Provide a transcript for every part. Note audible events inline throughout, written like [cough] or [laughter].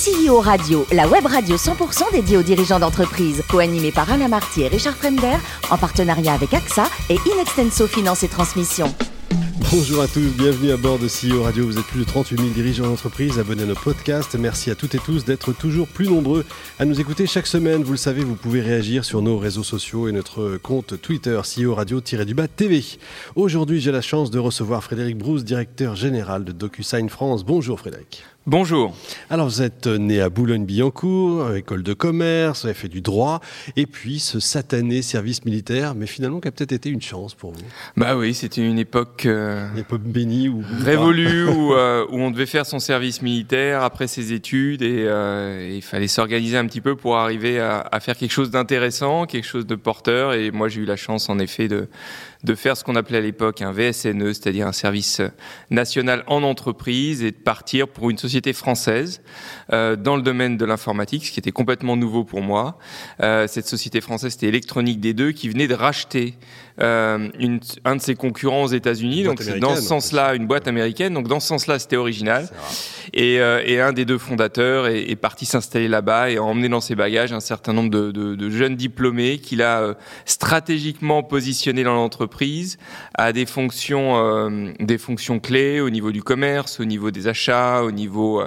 CEO Radio, la web radio 100% dédiée aux dirigeants d'entreprise, co-animée par Alain Marty et Richard Fremder, en partenariat avec AXA et Inextenso Finance et Transmission. Bonjour à tous, bienvenue à bord de CEO Radio. Vous êtes plus de 38 000 dirigeants d'entreprise, abonnés à nos podcasts. Merci à toutes et tous d'être toujours plus nombreux à nous écouter chaque semaine. Vous le savez, vous pouvez réagir sur nos réseaux sociaux et notre compte Twitter CEO Radio-du-bas TV. Aujourd'hui, j'ai la chance de recevoir Frédéric Brousse, directeur général de DocuSign France. Bonjour Frédéric. Bonjour. Alors vous êtes né à Boulogne-Billancourt, école de commerce, vous avez fait du droit, et puis ce satané service militaire, mais finalement qui a peut-être été une chance pour vous. Bah oui, c'était une époque, euh, une époque bénie ou révolue [laughs] où, euh, où, on devait faire son service militaire après ses études et, euh, il fallait s'organiser un petit peu pour arriver à, à faire quelque chose d'intéressant, quelque chose de porteur. Et moi j'ai eu la chance en effet de de faire ce qu'on appelait à l'époque un VSNE, c'est-à-dire un service national en entreprise, et de partir pour une société française euh, dans le domaine de l'informatique, ce qui était complètement nouveau pour moi. Euh, cette société française, c'était Électronique des deux, qui venait de racheter euh, une, un de ses concurrents aux États-Unis. Donc c'est dans ce sens-là une boîte américaine. Donc dans ce sens-là, c'était original. Et, euh, et, un des deux fondateurs est, est parti s'installer là-bas et a emmené dans ses bagages un certain nombre de, de, de jeunes diplômés qu'il a euh, stratégiquement positionnés dans l'entreprise à des fonctions, euh, des fonctions clés au niveau du commerce, au niveau des achats, au niveau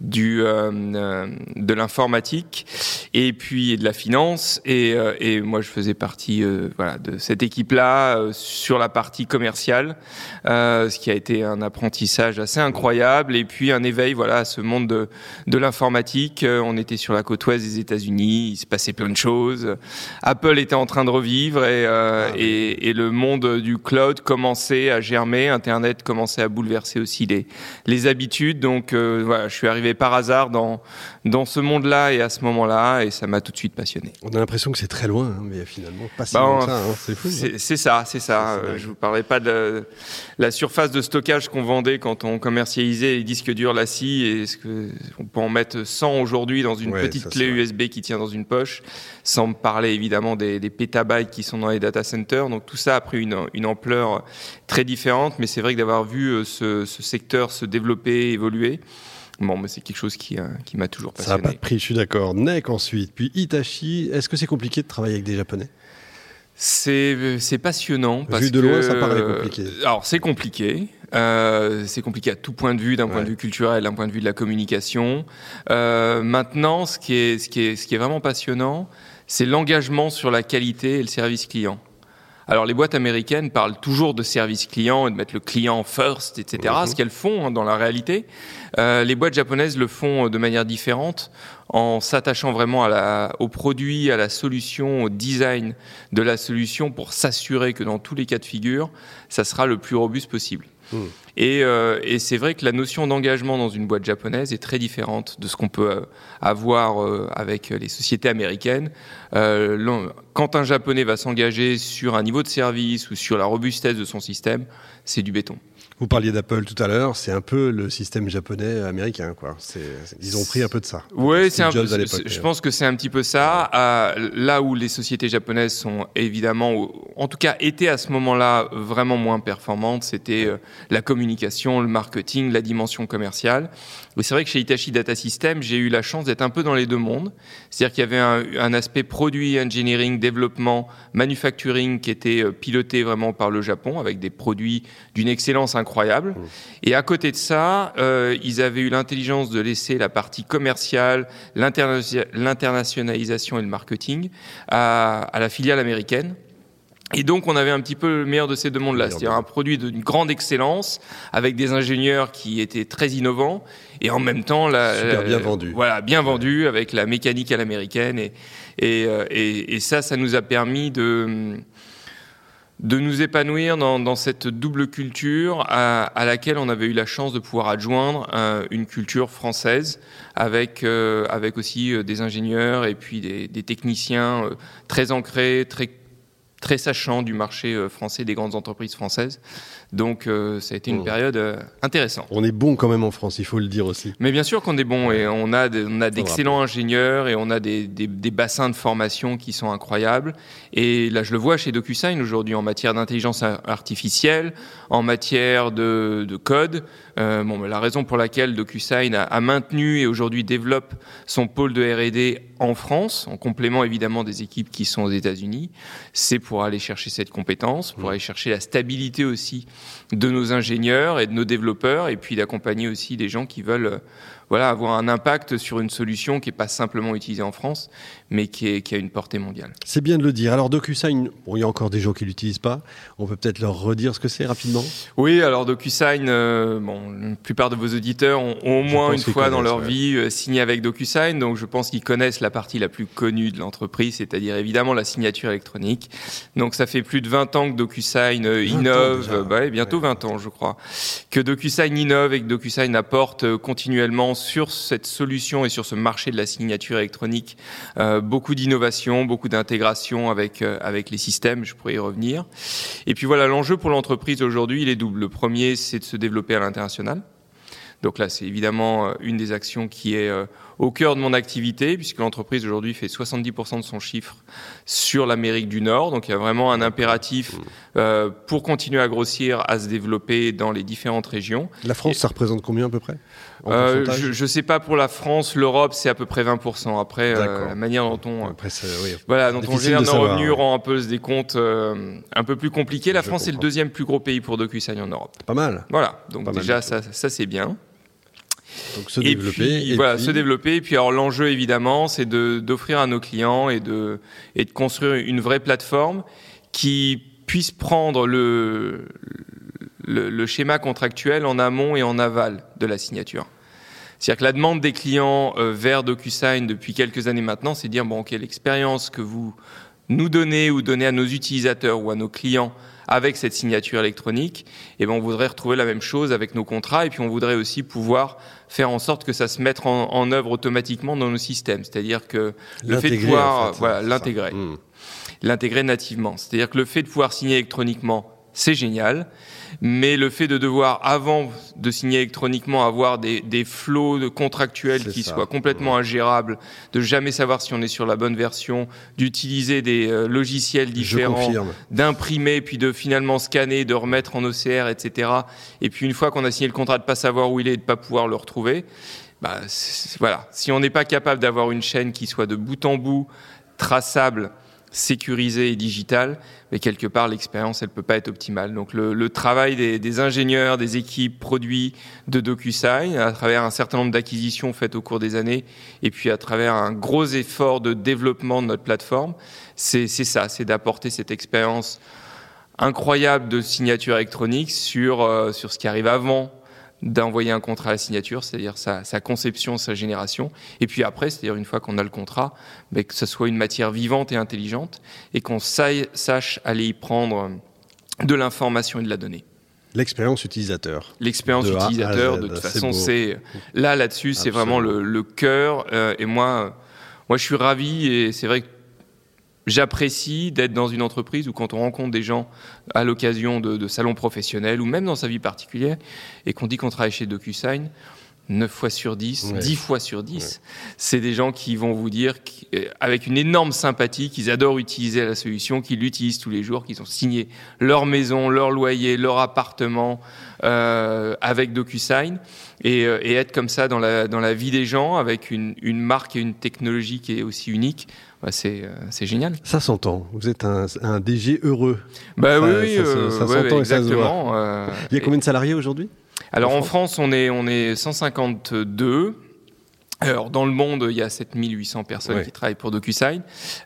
du euh, euh, de l'informatique et puis de la finance. Et, euh, et moi je faisais partie voilà de cette équipe là sur la partie commerciale ce qui a été un apprentissage assez incroyable. Et puis un éveil voilà à ce monde de, de l'informatique. On était sur la côte ouest des États-Unis il se passait plein de choses. Apple était en train de revivre et, ah, et, et le monde du cloud commençait à germer Internet commençait à bouleverser aussi les les habitudes. Donc voilà je suis arrivé par hasard dans, dans ce monde-là et à ce moment-là, et ça m'a tout de suite passionné. On a l'impression que c'est très loin, hein, mais finalement pas si bah, loin que ça. Hein. C'est fou. Hein. C'est ça, c'est ça. Euh, je vous parlais pas de la surface de stockage qu'on vendait quand on commercialisait les disques durs la scie, et ce que on peut en mettre 100 aujourd'hui dans une petite clé USB qui tient dans une poche, sans parler évidemment des, des, pétabytes qui sont dans les data centers. Donc tout ça a pris une, une ampleur très différente, mais c'est vrai que d'avoir vu euh, ce, ce secteur se développer, évoluer. Bon, mais c'est quelque chose qui, euh, qui m'a toujours passionné. Ça n'a pas de prix, je suis d'accord. NEC ensuite, puis Hitachi. Est-ce que c'est compliqué de travailler avec des Japonais? C'est, c'est passionnant. Parce Vu de loin, ça paraît compliqué. Alors, c'est compliqué. Euh, c'est compliqué à tout point de vue, d'un point de vue culturel, d'un point de vue de la communication. Euh, maintenant, ce qui, est, ce, qui est, ce qui est vraiment passionnant, c'est l'engagement sur la qualité et le service client. Alors les boîtes américaines parlent toujours de service client et de mettre le client first, etc. Mhm. Ce qu'elles font hein, dans la réalité. Euh, les boîtes japonaises le font euh, de manière différente en s'attachant vraiment à la, au produit, à la solution, au design de la solution pour s'assurer que dans tous les cas de figure, ça sera le plus robuste possible. Hmm. Et, euh, et c'est vrai que la notion d'engagement dans une boîte japonaise est très différente de ce qu'on peut euh, avoir euh, avec les sociétés américaines. Euh, quand un japonais va s'engager sur un niveau de service ou sur la robustesse de son système, c'est du béton. Vous parliez d'Apple tout à l'heure, c'est un peu le système japonais américain, quoi. Ils ont pris un peu de ça. Oui, c'est un peu, je pense que c'est un petit peu ça. Euh, là où les sociétés japonaises sont évidemment, en tout cas, étaient à ce moment-là vraiment moins performantes, c'était euh, la communication, le marketing, la dimension commerciale. C'est vrai que chez Hitachi Data System, j'ai eu la chance d'être un peu dans les deux mondes. C'est-à-dire qu'il y avait un, un, aspect produit, engineering, développement, manufacturing qui était euh, piloté vraiment par le Japon avec des produits d'une excellence incroyable incroyable. Et à côté de ça, euh, ils avaient eu l'intelligence de laisser la partie commerciale, l'internationalisation et le marketing à, à la filiale américaine. Et donc, on avait un petit peu le meilleur de ces deux mondes-là, c'est-à-dire un produit d'une grande excellence, avec des ingénieurs qui étaient très innovants, et en même temps, la, Super bien vendu. Voilà, bien vendu, avec la mécanique à l'américaine, et, et, euh, et, et, ça, ça nous a permis de de nous épanouir dans, cette double culture à, à, laquelle on avait eu la chance de pouvoir adjoindre euh, une culture française avec, euh, avec aussi euh, des ingénieurs et puis des, des techniciens très ancrés, très très sachant du marché euh, français, des grandes entreprises françaises. Donc euh, ça a été une mmh. période euh, intéressante. On est bon quand même en France, il faut le dire aussi. Mais bien sûr qu'on est bon et on a, on a d'excellents ingénieurs et on a des, des, des, bassins de formation qui sont incroyables. Et là je le vois chez DocuSign aujourd'hui en matière d'intelligence artificielle, en matière de, de code. Euh, bon, la raison pour laquelle DocuSign a, a maintenu et aujourd'hui développe son pôle de R&D en France, en complément évidemment des équipes qui sont aux États-Unis, c'est pour aller chercher cette compétence, pour mmh. aller chercher la stabilité aussi de nos ingénieurs et de nos développeurs, et puis d'accompagner aussi des gens qui veulent voilà, avoir un impact sur une solution qui n'est pas simplement utilisée en France, mais qui, est, qui a une portée mondiale. C'est bien de le dire. Alors DocuSign, bon, il y a encore des gens qui l'utilisent pas. On peut peut-être leur redire ce que c'est rapidement. Oui, alors DocuSign, euh, bon, la plupart de vos auditeurs ont, au moins une fois dans leur vie euh, signé avec DocuSign, donc je pense qu'ils connaissent la partie la plus connue de l'entreprise, c'est-à-dire évidemment la signature électronique. Donc ça fait plus de 20 ans que DocuSign euh, innove, bah, bientôt 20 ans je crois, que DocuSign innove et que DocuSign apporte continuellement sur cette solution et sur ce marché de la signature électronique euh, beaucoup d'innovation, beaucoup d'intégration avec euh, avec les systèmes. Je pourrais y revenir. Et puis voilà, l'enjeu pour l'entreprise aujourd'hui, il est double. Le premier, c'est de se développer à l'international. Donc là, c'est évidemment euh, une des actions qui est au cœur de mon activité, puisque l'entreprise aujourd'hui fait 70% de son chiffre sur l'Amérique du Nord. Donc il y a vraiment un impératif euh, pour continuer à grossir, à se développer dans les différentes régions. La France, ça représente combien à peu près euh, Je ne sais pas pour la France, l'Europe, c'est à peu près 20%. Après, euh, la manière dont on, Après, oui. voilà, dont on gère nos revenus rend un peu ce décompte un peu plus compliqué. La France est le deuxième plus gros pays pour DocuSign en Europe. Pas mal. Voilà, donc déjà ça, ça c'est bien. Donc se développer. Et puis, voilà, se développer. Et puis alors l'enjeu évidemment, c'est d'offrir à nos clients et de, et de construire une vraie plateforme qui puisse prendre le, le, le schéma contractuel en amont et en aval de la signature. C'est-à-dire que la demande des clients euh, vers DocuSign depuis quelques années maintenant, c'est de dire bon, ok, l'expérience que vous nous donnez ou donnez à nos utilisateurs ou à nos clients avec cette signature électronique, et eh ben on voudrait retrouver la même chose avec nos contrats et puis on voudrait aussi pouvoir faire en sorte que ça se mette en, en œuvre automatiquement dans nos systèmes. C'est-à-dire que le fait de pouvoir voilà, l'intégrer, hmm. l'intégrer nativement. C'est-à-dire que le fait de pouvoir signer électroniquement, c'est génial mais le fait de devoir, avant de signer électroniquement, avoir des, des flots de contractuels qui soient complètement ingérables, de jamais savoir si on est sur la bonne version, d'utiliser des euh, logiciels différents, d'imprimer, puis de finalement scanner, de remettre en OCR, etc. Et puis une fois qu'on a signé le contrat, de pas savoir où il est, de pas pouvoir le retrouver. Bah, voilà. Si on n'est pas capable d'avoir une chaîne qui soit de bout en bout traçable, sécurisé et digital, mais quelque part l'expérience elle peut pas être optimale. Donc le, travail des, des, ingénieurs, des équipes produits de DocuSign, à travers un certain nombre d'acquisitions faites au cours des années, et puis à travers un gros effort de développement de notre plateforme, c'est ça, c'est d'apporter cette expérience incroyable de signature électronique sur euh, sur ce qui arrive avant d'envoyer un contrat à la signature, c'est-à-dire sa, sa, conception, sa génération, et puis après, c'est-à-dire une fois qu'on a le contrat, mais que ce soit une matière vivante et intelligente, et qu'on sache aller y prendre de l'information et de la donnée. L'expérience utilisateur. L'expérience utilisateur, de toute façon, c'est là là-dessus, c'est vraiment le, le cœur. Euh, et moi, moi, je suis ravi et c'est vrai que j'apprécie d'être dans une entreprise où quand on rencontre des gens à l'occasion de, salons professionnels ou même dans sa vie particulière et qu'on dit qu'on travaille chez DocuSign, 9 fois sur 10, ouais. 10 fois sur 10, ouais. c'est des gens qui vont vous dire euh, avec une énorme sympathie qu'ils adorent utiliser la solution, qu'ils l'utilisent tous les jours, qu'ils ont signé leur maison, leur loyer, leur appartement euh, avec DocuSign et, euh, et, être comme ça dans la, dans la vie des gens avec une, une marque et une technologie qui est aussi unique bah c'est génial. Ça s'entend. Vous êtes un, un DG heureux. Bah ça, oui, ça, ça, ça ouais, s'entend exactement. et ça se voit. Il y a combien de salariés aujourd'hui? Alors en France, on est on est 152. Alors dans le monde, il y a 7800 personnes ouais. qui travaillent pour DocuSign,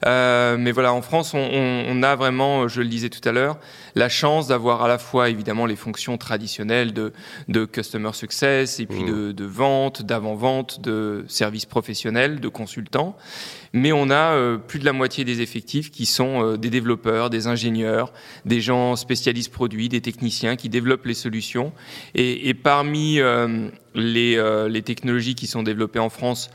euh, mais voilà, en France, on, on, on, a vraiment, je le disais tout à l'heure, la chance d'avoir à la fois évidemment les fonctions traditionnelles de, de customer success et puis mmh. de, de vente, d'avant-vente, de services professionnels, de consultants, mais on a euh, plus de la moitié des effectifs qui sont euh, des développeurs, des ingénieurs, des gens spécialistes produits, des techniciens qui développent les solutions. Et, et parmi euh, les, euh, les, technologies qui sont développées en France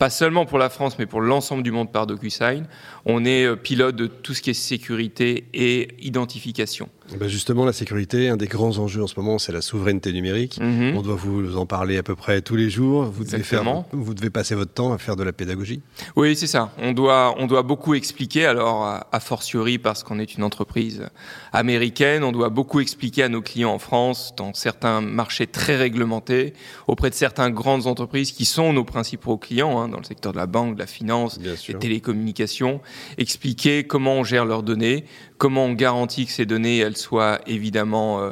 pas seulement pour la France, mais pour l'ensemble du monde par DocuSign. On est euh, pilote de tout ce qui est sécurité et identification. Ben, justement, la sécurité, un des grands enjeux en ce moment, c'est la souveraineté numérique. Mhm. On doit vous en parler à peu près tous les jours. Vous devez, faire, vous devez passer votre temps à faire de la pédagogie. Oui, c'est ça. On doit, on doit beaucoup expliquer. Alors, a fortiori, parce qu'on est une entreprise américaine, on doit beaucoup expliquer à nos clients en France, dans certains marchés très réglementés, auprès de certaines grandes entreprises qui sont nos principaux clients, hein, dans le secteur de la banque, de la finance, des télécommunications, expliquer comment on gère leurs données, comment on garantit que ces données elles soient évidemment euh,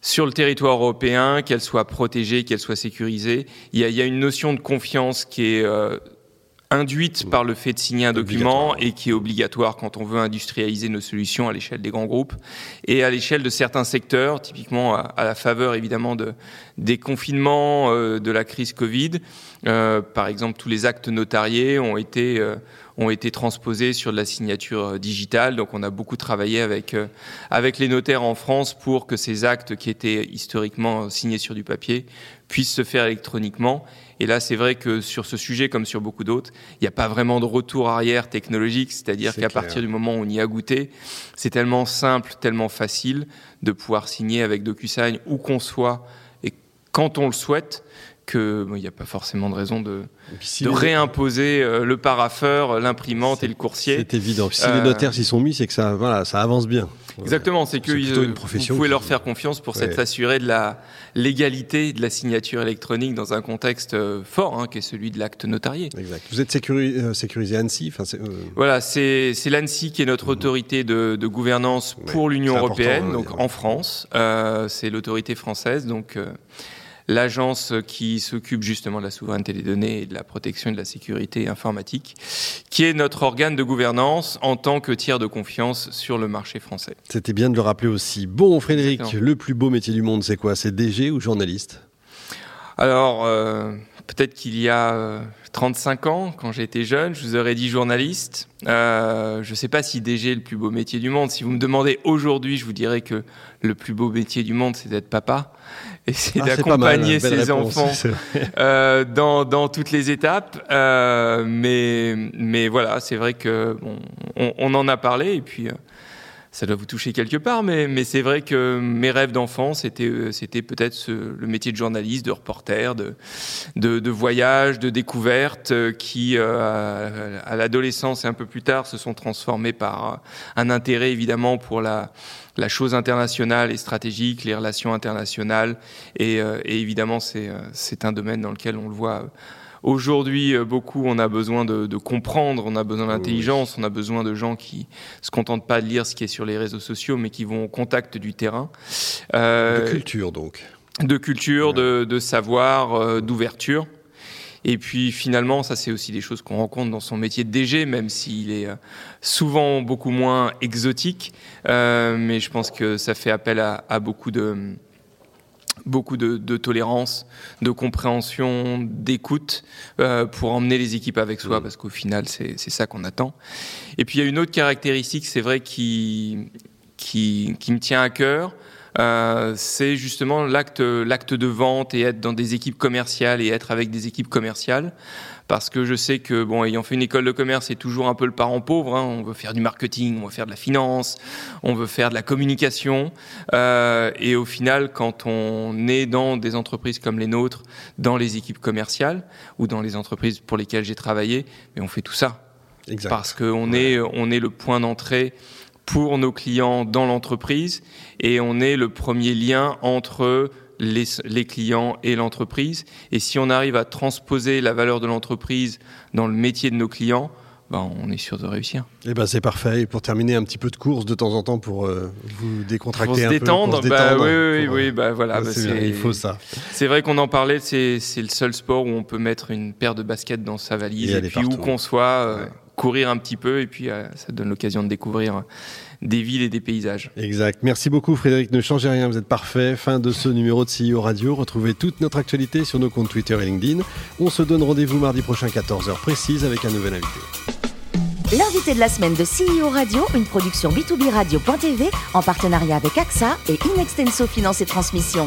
sur le territoire européen, qu'elles soient protégées, qu'elles soient sécurisées. Il y, a, une notion de confiance qui est euh, induite par le fait de signer un document et qui est obligatoire quand on veut industrialiser nos solutions à l'échelle des grands groupes et à l'échelle de certains secteurs, typiquement à, la faveur évidemment de, des confinements, euh, de la crise Covid. Euh, par exemple, tous les actes notariés ont été euh, ont été transposés sur de la signature digitale. Donc, on a beaucoup travaillé avec avec les notaires en France pour que ces actes qui étaient historiquement signés sur du papier puissent se faire électroniquement. Et là, c'est vrai que sur ce sujet, comme sur beaucoup d'autres, il n'y a pas vraiment de retour arrière technologique, c'est-à-dire qu'à partir du moment où on y a goûté, c'est tellement simple, tellement facile de pouvoir signer avec DocuSign où qu'on soit et quand on le souhaite qu'il n'y a pas forcément de raison de, de réimposer euh, le paraffeur, l'imprimante et le coursier. C'est évident. Si les euh, notaires s'y sont mis, c'est que ça, voilà, ça avance bien. Exactement, c'est que euh, vous pouvez leur faire confiance pour s'assurer de la légalité de la signature électronique dans un contexte fort, hein, qui est celui de l'acte notarié. Exact. Vous êtes sécurisé, sécurisé ANSI Voilà, c'est l'ANSI qui est notre autorité de, de gouvernance pour l'Union européenne, donc en France. c'est l'autorité française, donc l'agence qui s'occupe justement de la souveraineté des données et de la protection et de la sécurité informatique, qui est notre organe de gouvernance en tant que tiers de confiance sur le marché français. C'était bien de le rappeler aussi. Bon, Frédéric, le plus beau métier du monde, c'est quoi? C'est DG ou journaliste? Alors, euh, peut-être qu'il y a 35 euh, ans, quand j'étais jeune, je vous aurais dit journaliste. Euh, je ne sais pas si DG est le plus beau métier du monde. Si vous me demandez aujourd'hui, je vous dirais que le plus beau métier du monde, c'est d'être papa et c'est ah, d'accompagner ses enfants [laughs] euh, dans, dans toutes les étapes. Euh, mais, mais voilà, c'est vrai que bon, on, on, en a parlé et puis ça doit vous toucher quelque part, mais, mais c'est vrai que mes rêves d'enfant, c'était, euh, peut-être le métier de journaliste, de reporter, de, de, voyage, de découverte, euh, qui, euh, à, l'adolescence et un peu plus tard, se sont transformés par un intérêt évidemment pour la, la chose internationale et stratégique, les relations internationales, et, et évidemment, c'est un domaine dans lequel on le voit Aujourd'hui, euh, beaucoup, on a besoin de, comprendre, on a besoin d'intelligence, on a besoin de gens qui se contentent pas de lire ce qui est sur les réseaux sociaux, mais qui vont au contact du terrain. Euh, de culture, donc. De culture, de, savoir, euh, d'ouverture. Et puis finalement, ça c'est aussi des choses qu'on rencontre dans son métier de DG, même s'il est souvent beaucoup moins exotique. mais je pense que ça fait appel à beaucoup de beaucoup de, tolérance, de compréhension, d'écoute euh, pour emmener les équipes avec soi, mm. parce qu'au final, c'est ça qu'on attend. Et puis, il y a une autre caractéristique, c'est vrai, qui, qui, qui, me tient à cœur. Euh, c'est justement l'acte l'acte de vente et être dans des équipes commerciales et être avec des équipes commerciales parce que je sais que, bon, ayant fait une école de commerce, c'est toujours un peu le parent pauvre. Hein. On veut faire du marketing, on veut faire de la finance, on veut faire de la communication. Euh, et au final, quand on est dans des entreprises comme les nôtres, dans les équipes commerciales ou dans les entreprises pour lesquelles j'ai travaillé, mais on fait tout ça. Exact. Parce qu'on est, on est le point d'entrée pour nos clients dans l'entreprise et on est le premier lien entre les, clients et l'entreprise. Et si on arrive à transposer la valeur de l'entreprise dans le métier de nos clients, ben, on est sûr de réussir. Et eh ben c'est parfait. Et pour terminer, un petit peu de course de temps en temps pour euh, vous décontracter un détendre, peu. Pour se bah, oui, oui, oui, bah, voilà. Bah, il faut ça. C'est vrai qu'on en parlait. C'est le seul sport où on peut mettre une paire de baskets dans sa valise et, puis où qu'on soit, euh, courir un petit peu et puis euh, ça donne l'occasion de découvrir des villes et des paysages. Exact. Merci beaucoup Frédéric. Ne changez rien, vous êtes parfait. Fin de ce numéro de CEO Radio. Retrouvez toute notre actualité sur nos comptes Twitter et LinkedIn. On se donne rendez-vous mardi prochain 14h précise avec un nouvel invité. L'invité de la semaine de CEO Radio, une production B2B Radio.tv en partenariat avec AXA et Inextenso Finance et Transmission.